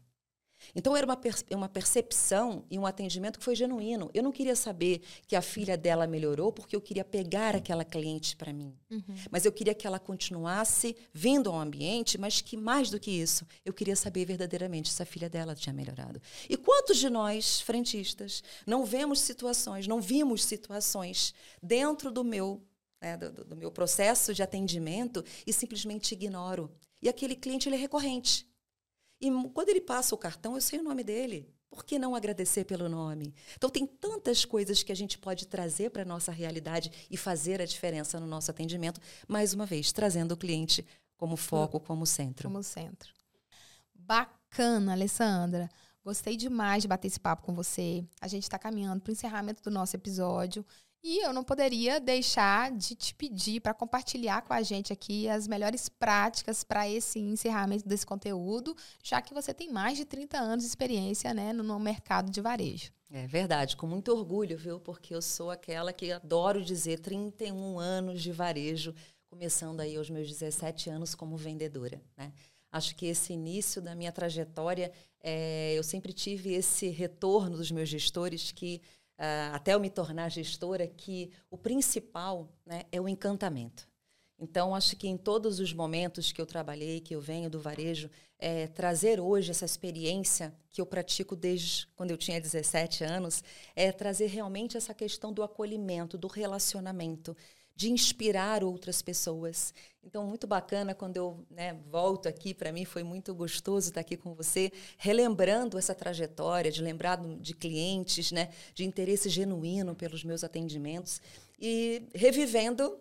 Então, era uma, uma percepção e um atendimento que foi genuíno. Eu não queria saber que a filha dela melhorou porque eu queria pegar aquela cliente para mim. Uhum. Mas eu queria que ela continuasse vindo ao ambiente, mas que, mais do que isso, eu queria saber verdadeiramente se a filha dela tinha melhorado. E quantos de nós, frentistas, não vemos situações, não vimos situações dentro do meu, né, do, do meu processo de atendimento e simplesmente ignoro? E aquele cliente ele é recorrente. E quando ele passa o cartão, eu sei o nome dele. Por que não agradecer pelo nome? Então, tem tantas coisas que a gente pode trazer para a nossa realidade e fazer a diferença no nosso atendimento, mais uma vez, trazendo o cliente como foco, como centro. Como centro. Bacana, Alessandra. Gostei demais de bater esse papo com você. A gente está caminhando para o encerramento do nosso episódio. E eu não poderia deixar de te pedir para compartilhar com a gente aqui as melhores práticas para esse encerramento desse conteúdo, já que você tem mais de 30 anos de experiência né, no, mercado de varejo. É verdade, com muito orgulho, viu? Porque eu sou aquela que adoro dizer 31 anos de varejo, começando aí aos meus 17 anos como vendedora, né? Acho que esse início da minha trajetória, é, eu sempre tive esse retorno dos meus gestores que Uh, até eu me tornar gestora, que o principal né, é o encantamento. Então, acho que em todos os momentos que eu trabalhei, que eu venho do varejo, é, trazer hoje essa experiência que eu pratico desde quando eu tinha 17 anos, é trazer realmente essa questão do acolhimento, do relacionamento, de inspirar outras pessoas. Então, muito bacana quando eu né, volto aqui, para mim foi muito gostoso estar aqui com você, relembrando essa trajetória, de lembrar de clientes, né, de interesse genuíno pelos meus atendimentos e revivendo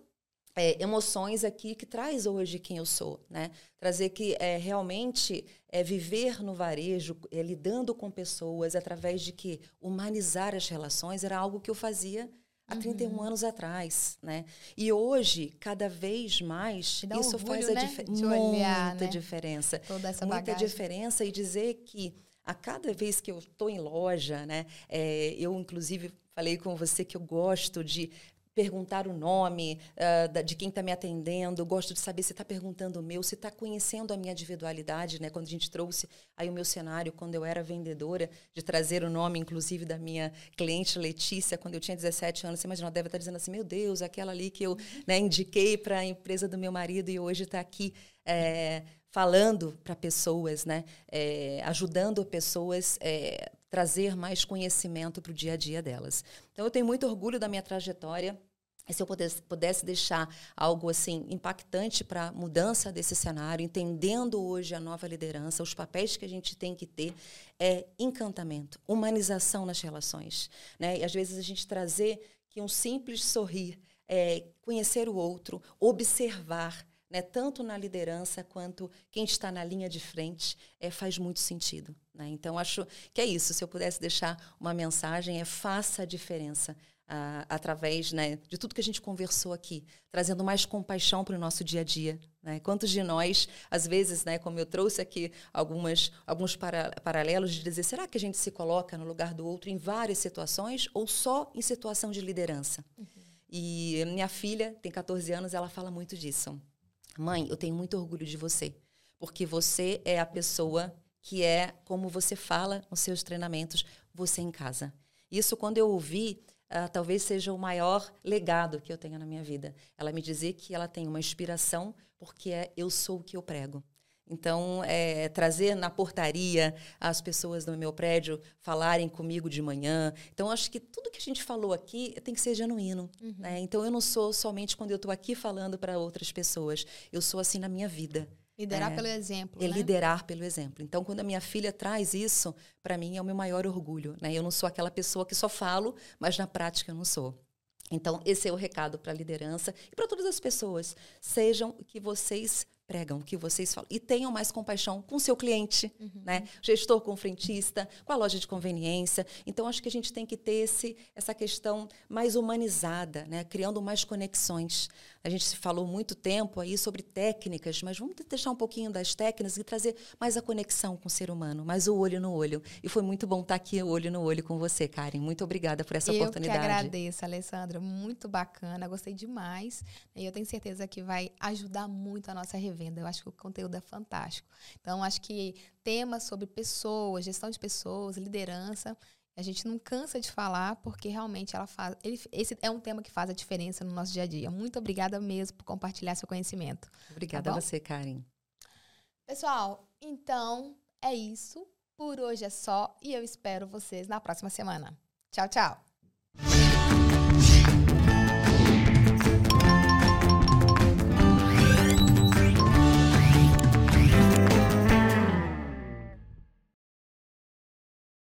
é, emoções aqui que traz hoje quem eu sou, né? Trazer que é, realmente é viver no varejo, é, lidando com pessoas através de que humanizar as relações era algo que eu fazia há 31 uhum. anos atrás, né? E hoje, cada vez mais, isso orgulho, faz a né? dif olhar, muita né? diferença. Toda essa muita bagagem. diferença e dizer que a cada vez que eu estou em loja, né? É, eu, inclusive, falei com você que eu gosto de perguntar o nome uh, de quem está me atendendo, gosto de saber se está perguntando o meu, se está conhecendo a minha individualidade, né? Quando a gente trouxe aí o meu cenário, quando eu era vendedora, de trazer o nome, inclusive, da minha cliente Letícia, quando eu tinha 17 anos, você imagina, ela deve estar dizendo assim, meu Deus, aquela ali que eu né, indiquei para a empresa do meu marido e hoje está aqui é, falando para pessoas, né? É, ajudando pessoas é, trazer mais conhecimento para o dia a dia delas. Então, eu tenho muito orgulho da minha trajetória. se eu pudesse, pudesse deixar algo assim impactante para a mudança desse cenário, entendendo hoje a nova liderança, os papéis que a gente tem que ter, é encantamento, humanização nas relações. Né? E às vezes a gente trazer que um simples sorrir, é, conhecer o outro, observar, né, tanto na liderança quanto quem está na linha de frente, é, faz muito sentido. Né? Então, acho que é isso. Se eu pudesse deixar uma mensagem, é faça a diferença através né, de tudo que a gente conversou aqui, trazendo mais compaixão para o nosso dia a dia. Né? Quantos de nós, às vezes, né, como eu trouxe aqui algumas, alguns para, paralelos, de dizer, será que a gente se coloca no lugar do outro em várias situações ou só em situação de liderança? Uhum. E minha filha tem 14 anos, ela fala muito disso. Mãe, eu tenho muito orgulho de você, porque você é a pessoa que é como você fala nos seus treinamentos, você em casa. Isso, quando eu ouvi, uh, talvez seja o maior legado que eu tenho na minha vida. Ela me dizer que ela tem uma inspiração porque é eu sou o que eu prego. Então, é, trazer na portaria as pessoas do meu prédio falarem comigo de manhã. Então, acho que tudo que a gente falou aqui tem que ser genuíno. Uhum. Né? Então, eu não sou somente quando eu estou aqui falando para outras pessoas. Eu sou assim na minha vida. Liderar é, pelo exemplo. É né? liderar pelo exemplo. Então, quando a minha filha traz isso, para mim é o meu maior orgulho. Né? Eu não sou aquela pessoa que só falo, mas na prática eu não sou. Então, esse é o recado para a liderança e para todas as pessoas. Sejam o que vocês pregam, o que vocês falam. E tenham mais compaixão com o seu cliente, uhum. né? Gestor com frentista, com a loja de conveniência. Então, acho que a gente tem que ter esse, essa questão mais humanizada, né? Criando mais conexões. A gente se falou muito tempo aí sobre técnicas, mas vamos deixar um pouquinho das técnicas e trazer mais a conexão com o ser humano, mais o olho no olho. E foi muito bom estar aqui olho no olho com você, Karen. Muito obrigada por essa eu oportunidade. Eu que agradeço, Alessandra. Muito bacana, gostei demais. E eu tenho certeza que vai ajudar muito a nossa revenda. Eu acho que o conteúdo é fantástico. Então, acho que temas sobre pessoas, gestão de pessoas, liderança, a gente não cansa de falar porque realmente ela faz. Ele, esse é um tema que faz a diferença no nosso dia a dia. Muito obrigada mesmo por compartilhar seu conhecimento. Obrigada tá a você, Karen. Pessoal, então é isso. Por hoje é só e eu espero vocês na próxima semana. Tchau, tchau.